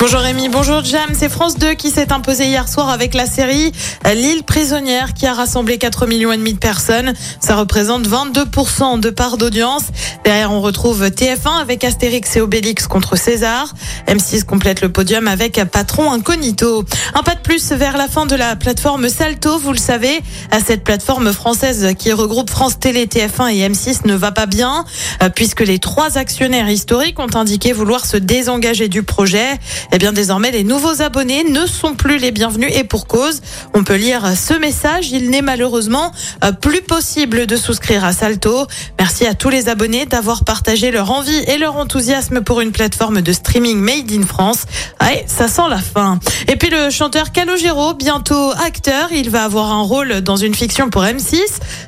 Bonjour Rémi, bonjour Jam. C'est France 2 qui s'est imposé hier soir avec la série L'île prisonnière qui a rassemblé 4 millions et demi de personnes. Ça représente 22% de part d'audience. Derrière, on retrouve TF1 avec Astérix et Obélix contre César. M6 complète le podium avec Patron Incognito. Un pas de plus vers la fin de la plateforme Salto, vous le savez. À cette plateforme française qui regroupe France Télé, TF1 et M6 ne va pas bien euh, puisque les trois actionnaires historiques ont indiqué vouloir se désengager du projet. Eh bien, désormais, les nouveaux abonnés ne sont plus les bienvenus et pour cause. On peut lire ce message. Il n'est malheureusement euh, plus possible de souscrire à Salto. Merci à tous les abonnés d'avoir partagé leur envie et leur enthousiasme pour une plateforme de streaming made in France. Ouais, ça sent la fin. Et puis le chanteur Calogero, bientôt acteur, il va avoir un rôle dans une fiction pour M6.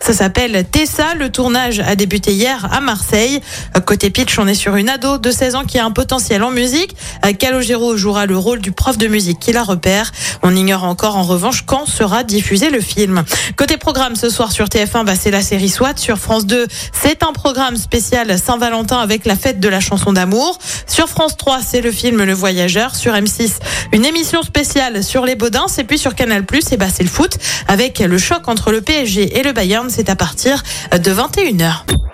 Ça s'appelle Tessa. Le tournage a débuté hier à Marseille. Euh, Côté pitch, on est sur une ado de 16 ans qui a un potentiel en musique. Euh, Jouera le rôle du prof de musique qui la repère. On ignore encore en revanche quand sera diffusé le film. Côté programme ce soir sur TF1, bah, c'est la série SWAT. Sur France 2, c'est un programme spécial Saint-Valentin avec la fête de la chanson d'amour. Sur France 3, c'est le film Le Voyageur. Sur M6, une émission spéciale sur les Baudins. Et puis sur Canal+, et bah, c'est le foot avec le choc entre le PSG et le Bayern. C'est à partir de 21h.